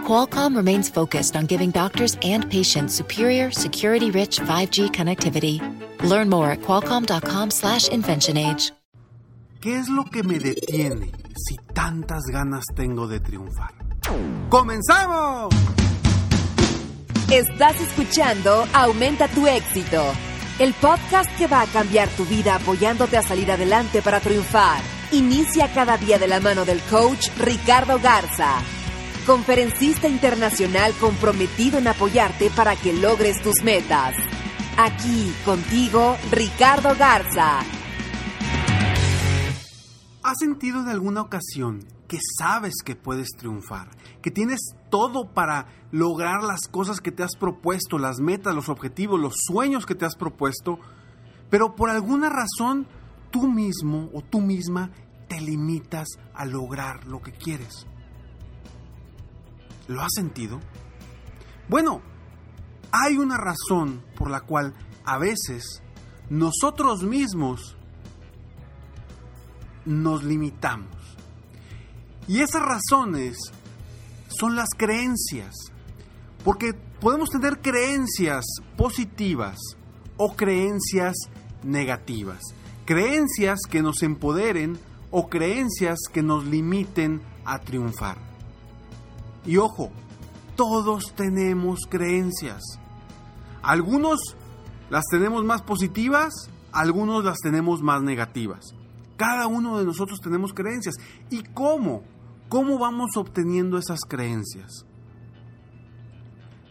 Qualcomm remains focused on giving doctors and patients superior, security-rich 5G connectivity. Learn more at qualcomm.com/inventionage. ¿Qué es lo que me detiene si tantas ganas tengo de triunfar? ¡Comenzamos! Estás escuchando Aumenta tu éxito, el podcast que va a cambiar tu vida apoyándote a salir adelante para triunfar. Inicia cada día de la mano del coach Ricardo Garza conferencista internacional comprometido en apoyarte para que logres tus metas. Aquí contigo, Ricardo Garza. ¿Has sentido en alguna ocasión que sabes que puedes triunfar? Que tienes todo para lograr las cosas que te has propuesto, las metas, los objetivos, los sueños que te has propuesto, pero por alguna razón tú mismo o tú misma te limitas a lograr lo que quieres. ¿Lo has sentido? Bueno, hay una razón por la cual a veces nosotros mismos nos limitamos. Y esas razones son las creencias. Porque podemos tener creencias positivas o creencias negativas. Creencias que nos empoderen o creencias que nos limiten a triunfar. Y ojo, todos tenemos creencias. Algunos las tenemos más positivas, algunos las tenemos más negativas. Cada uno de nosotros tenemos creencias. ¿Y cómo? ¿Cómo vamos obteniendo esas creencias?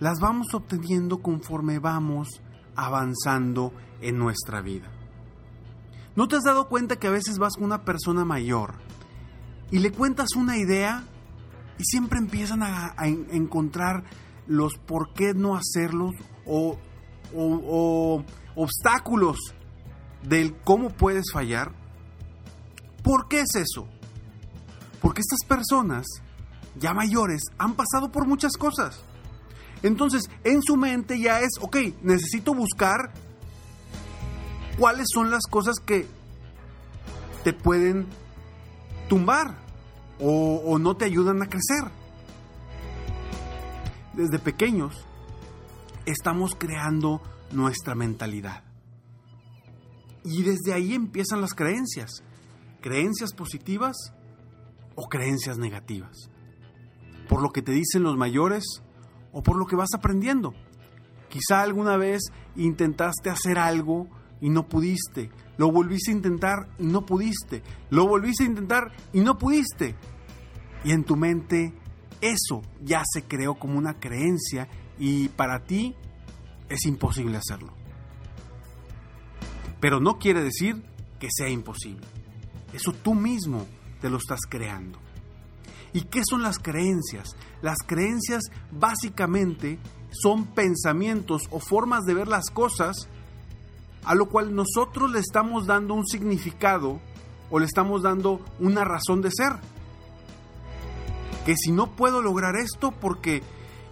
Las vamos obteniendo conforme vamos avanzando en nuestra vida. ¿No te has dado cuenta que a veces vas con una persona mayor y le cuentas una idea y siempre empiezan a, encontrar los por qué no hacerlos o, o obstáculos del cómo puedes fallar. ¿Por qué es eso? Porque estas personas ya mayores han pasado por muchas cosas. Entonces, en su mente ya es, ok, necesito buscar cuáles son las cosas que te pueden tumbar o, no te ayudan a crecer. Desde pequeños estamos creando nuestra mentalidad. Y desde ahí empiezan las creencias. Creencias positivas o creencias negativas. Por lo que te dicen los mayores o por lo que vas aprendiendo. Quizá alguna vez intentaste hacer algo y no pudiste. Lo volviste a intentar y no pudiste. Lo volviste a intentar y no pudiste. Y en tu mente eso ya se creó como una creencia y para ti es imposible hacerlo. Pero no quiere decir que sea imposible. Eso tú mismo te lo estás creando. ¿Y qué son las creencias? Las creencias básicamente son pensamientos o formas de ver las cosas a lo cual nosotros le estamos dando un significado o le estamos dando una razón de ser. Que si no puedo lograr esto porque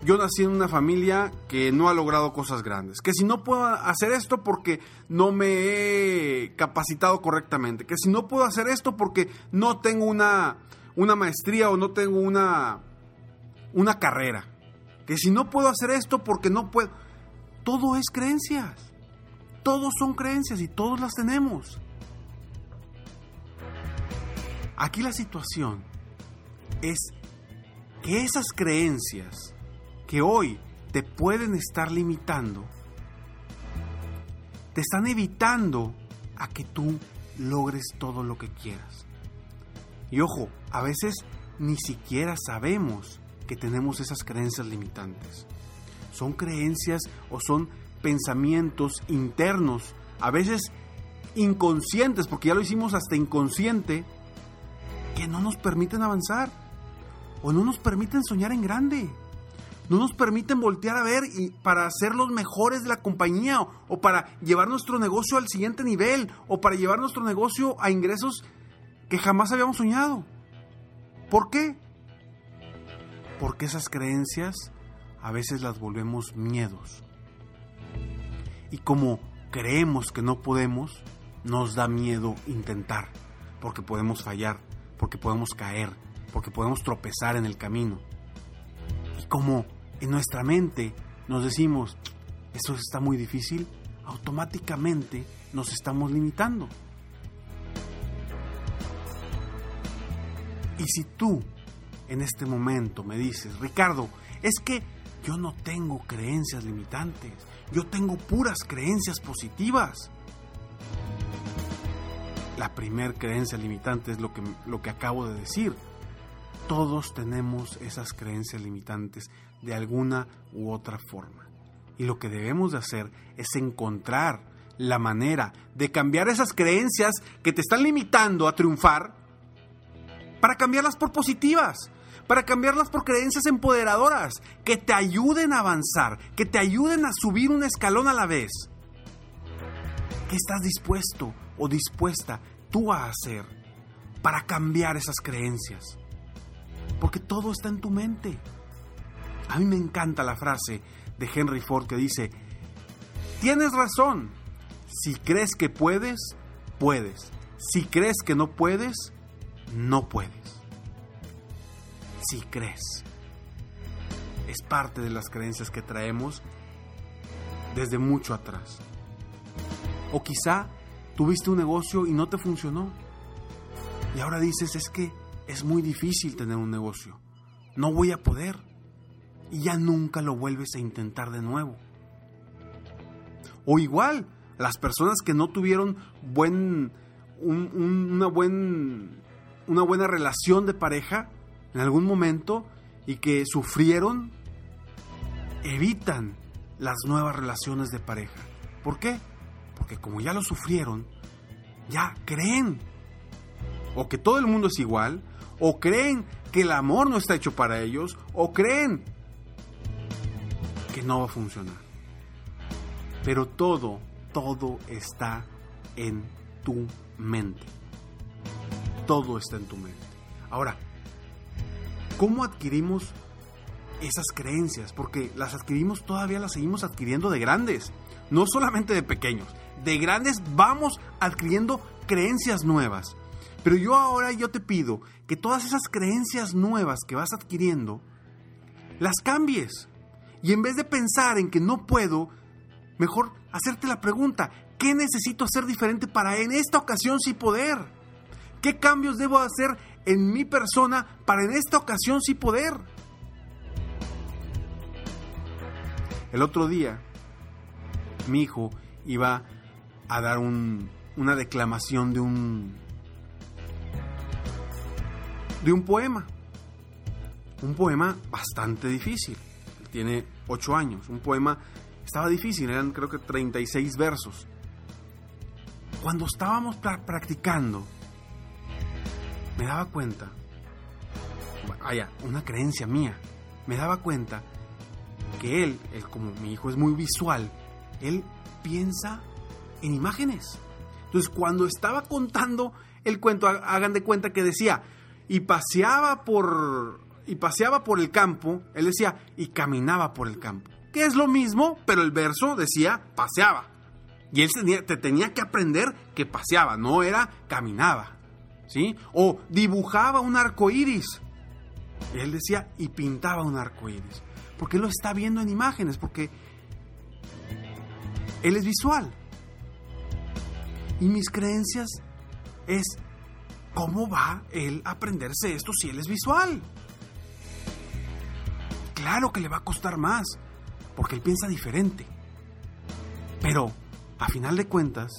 yo nací en una familia que no ha logrado cosas grandes. Que si no puedo hacer esto porque no me he capacitado correctamente. Que si no puedo hacer esto porque no tengo una, una maestría o no tengo una, una carrera. Que si no puedo hacer esto porque no puedo... Todo es creencias. Todos son creencias y todos las tenemos. Aquí la situación es que esas creencias que hoy te pueden estar limitando, te están evitando a que tú logres todo lo que quieras. Y ojo, a veces ni siquiera sabemos que tenemos esas creencias limitantes. Son creencias o son pensamientos internos, a veces inconscientes, porque ya lo hicimos hasta inconsciente, que no nos permiten avanzar o no nos permiten soñar en grande. no nos permiten voltear a ver y para ser los mejores de la compañía o, o para llevar nuestro negocio al siguiente nivel o para llevar nuestro negocio a ingresos que jamás habíamos soñado. ¿Por qué? Porque esas creencias a veces las volvemos miedos. Y como creemos que no podemos, nos da miedo intentar, porque podemos fallar, porque podemos caer, porque podemos tropezar en el camino. Y como en nuestra mente nos decimos, eso está muy difícil, automáticamente nos estamos limitando. Y si tú en este momento me dices, Ricardo, es que yo no tengo creencias limitantes, yo tengo puras creencias positivas. La primer creencia limitante es lo que, lo que acabo de decir. Todos tenemos esas creencias limitantes de alguna u otra forma. Y lo que debemos de hacer es encontrar la manera de cambiar esas creencias que te están limitando a triunfar para cambiarlas por positivas, para cambiarlas por creencias empoderadoras, que te ayuden a avanzar, que te ayuden a subir un escalón a la vez. ¿Qué estás dispuesto o dispuesta tú a hacer para cambiar esas creencias? Porque todo está en tu mente. A mí me encanta la frase de Henry Ford que dice, tienes razón, si crees que puedes, puedes. Si crees que no puedes, no puedes. Si crees. Es parte de las creencias que traemos desde mucho atrás. O quizá tuviste un negocio y no te funcionó. Y ahora dices, es que es muy difícil tener un negocio. No voy a poder. Y ya nunca lo vuelves a intentar de nuevo. O igual, las personas que no tuvieron buen, una, buen, una buena relación de pareja en algún momento y que sufrieron, evitan las nuevas relaciones de pareja. ¿Por qué? Porque como ya lo sufrieron, ya creen o que todo el mundo es igual, o creen que el amor no está hecho para ellos, o creen que no va a funcionar. Pero todo, todo está en tu mente. Todo está en tu mente. Ahora, ¿cómo adquirimos esas creencias? Porque las adquirimos, todavía las seguimos adquiriendo de grandes, no solamente de pequeños. De grandes vamos adquiriendo creencias nuevas. Pero yo ahora yo te pido que todas esas creencias nuevas que vas adquiriendo, las cambies. Y en vez de pensar en que no puedo, mejor hacerte la pregunta, ¿qué necesito hacer diferente para en esta ocasión sí poder? ¿Qué cambios debo hacer en mi persona para en esta ocasión sí poder? El otro día, mi hijo iba a dar una declamación de un de un poema. Un poema bastante difícil. Tiene ocho años. Un poema estaba difícil, eran creo que 36 versos. Cuando estábamos practicando, me daba cuenta, vaya, una creencia mía, me daba cuenta que él, él, como mi hijo es muy visual, él piensa en imágenes. Entonces, cuando estaba contando el cuento, hagan de cuenta que decía, y paseaba por y paseaba por el campo, él decía, y caminaba por el campo. Que es lo mismo, pero el verso decía paseaba. Y él tenía, te tenía que aprender que paseaba, no era caminaba. ¿Sí? O dibujaba un arco iris. Y él decía, y pintaba un arco iris. Porque él lo está viendo en imágenes, porque él es visual. Y mis creencias es ¿cómo va él a aprenderse esto si él es visual? Claro que le va a costar más, porque él piensa diferente. Pero, a final de cuentas,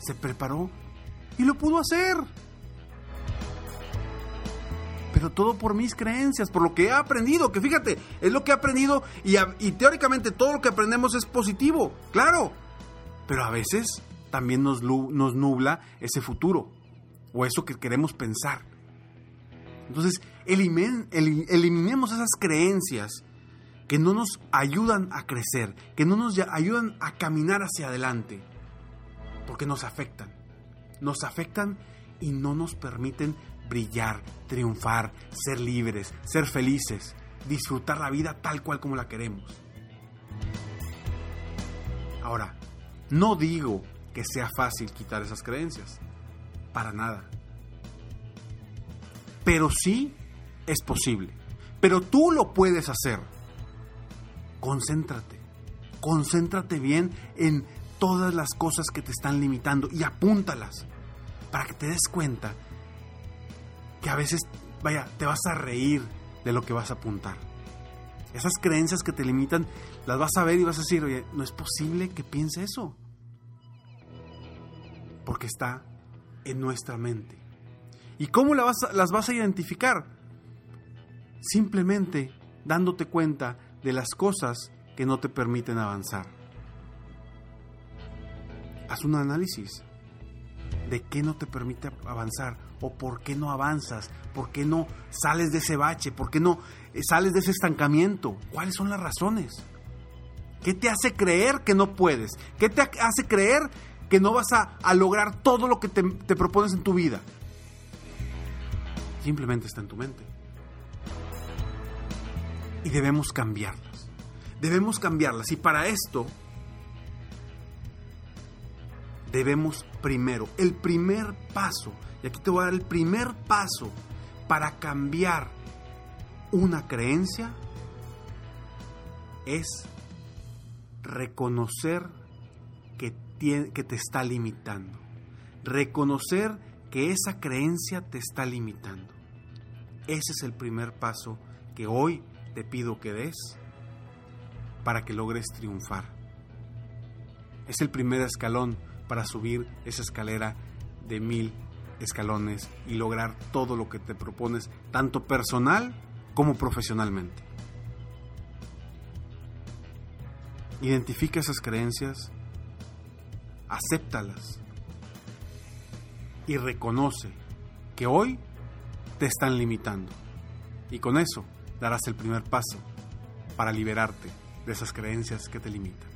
se preparó y lo pudo hacer. Pero todo por mis creencias, por lo que he aprendido, que fíjate, es lo que he aprendido y, teóricamente todo lo que aprendemos es positivo, claro. Pero a veces también nos, nos nubla ese futuro o eso que queremos pensar. Entonces, eliminemos esas creencias que no nos ayudan a crecer, que no nos ayudan a caminar hacia adelante, porque nos afectan. Nos afectan y no nos permiten brillar, triunfar, ser libres, ser felices, disfrutar la vida tal cual como la queremos. Ahora, no digo que sea fácil quitar esas creencias, para nada. Pero sí es posible. Pero tú lo puedes hacer concéntrate. Concéntrate bien en todas las cosas que te están limitando y apúntalas para que te des cuenta que a veces, vaya, te vas a reír de lo que vas a apuntar. Esas creencias que te limitan, las vas a ver y vas a decir, oye, no es posible que piense eso. Porque está en nuestra mente. ¿Y cómo las vas a, identificar? Simplemente dándote cuenta de las cosas que no te permiten avanzar. Haz un análisis de qué no te permite avanzar o por qué no avanzas, por qué no sales de ese bache, por qué no eh, sales de ese estancamiento. ¿Cuáles son las razones? ¿Qué te hace creer que no puedes? ¿Qué te hace creer que no vas a, lograr todo lo que te, te propones en tu vida? Simplemente está en tu mente y debemos cambiarlas. Debemos cambiarlas y para esto debemos primero, el primer paso, y aquí te voy a dar el primer paso para cambiar una creencia es reconocer que, que te está limitando. Reconocer que esa creencia te está limitando. Ese es el primer paso que hoy te pido que des para que logres triunfar. Es el primer escalón para subir esa escalera de mil escalones y lograr todo lo que te propones, tanto personal como profesionalmente. Identifica esas creencias, acéptalas y reconoce que hoy te están limitando. Y con eso darás el primer paso para liberarte de esas creencias que te limitan.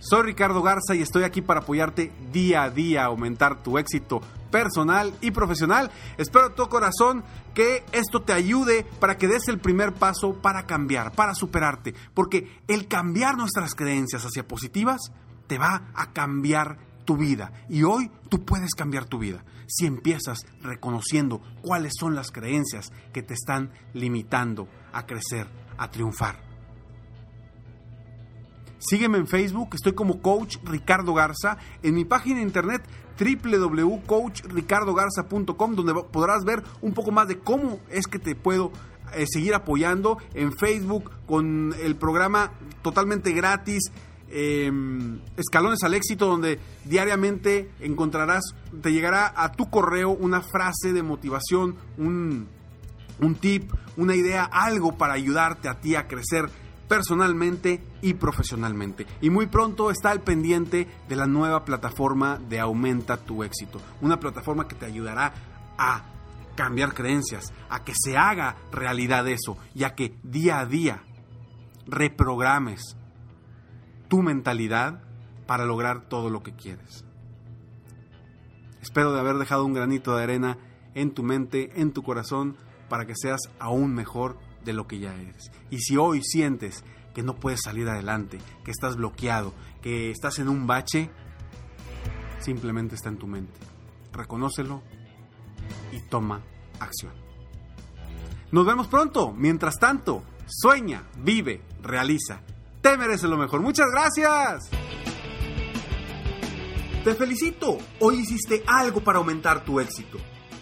Soy Ricardo Garza y estoy aquí para apoyarte día a día a aumentar tu éxito personal y profesional. Espero de todo corazón que esto te ayude para que des el primer paso para cambiar, para superarte, porque el cambiar nuestras creencias hacia positivas te va a cambiar tu vida. Y hoy tú puedes cambiar tu vida si empiezas reconociendo cuáles son las creencias que te están limitando a crecer, a triunfar. Sígueme en Facebook, estoy como Coach Ricardo Garza, en mi página de internet www.coachricardogarza.com, donde podrás ver un poco más de cómo es que te puedo eh, seguir apoyando. En Facebook con el programa totalmente gratis Em, escalones al éxito, donde diariamente encontrarás, te llegará a tu correo una frase de motivación, un, un tip, una idea, algo para ayudarte a ti a crecer personalmente y profesionalmente. Y muy pronto está al pendiente de la nueva plataforma de Aumenta tu éxito. Una plataforma que te ayudará a cambiar creencias, a que se haga realidad eso y a que día a día reprogrames tu mentalidad para lograr todo lo que quieres. Espero de haber dejado un granito de arena en tu mente, en tu corazón, para que seas aún mejor de lo que ya eres. Y si hoy sientes que no puedes salir adelante, que estás bloqueado, que estás en un bache, simplemente está en tu mente. Reconócelo y toma acción. Nos vemos pronto. Mientras tanto, sueña, vive, realiza te mereces lo mejor. Muchas gracias. Te felicito. Hoy hiciste algo para aumentar tu éxito.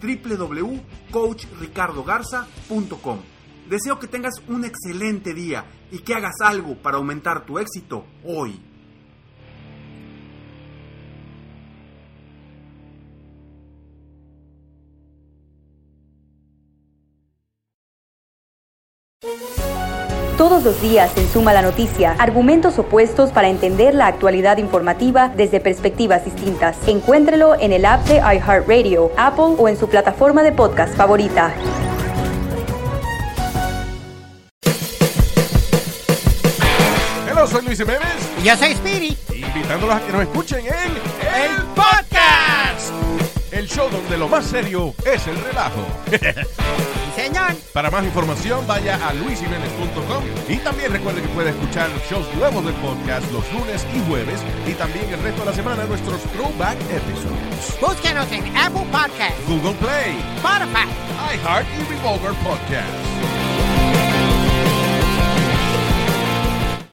www.coachricardogarza.com. Deseo que tengas un excelente día y que hagas algo para aumentar tu éxito hoy. Todos los días en Suma la Noticia, argumentos opuestos para entender la actualidad informativa desde perspectivas distintas. Encuéntrelo en el app de iHeartRadio, Apple o en su plataforma de podcast favorita. Hola, soy Luis Jiménez. Y yo soy Spirit. Invitándolos a que nos escuchen en El Podcast. El show donde lo más serio es el relajo. Señor. Para más información, vaya a luisiménez.com y también recuerde que puede escuchar shows nuevos del podcast los lunes y jueves y también el resto de la semana nuestros throwback episodes. Búsquenos en Apple Podcast, Google Play, Spotify, iHeart y Revolver Podcast.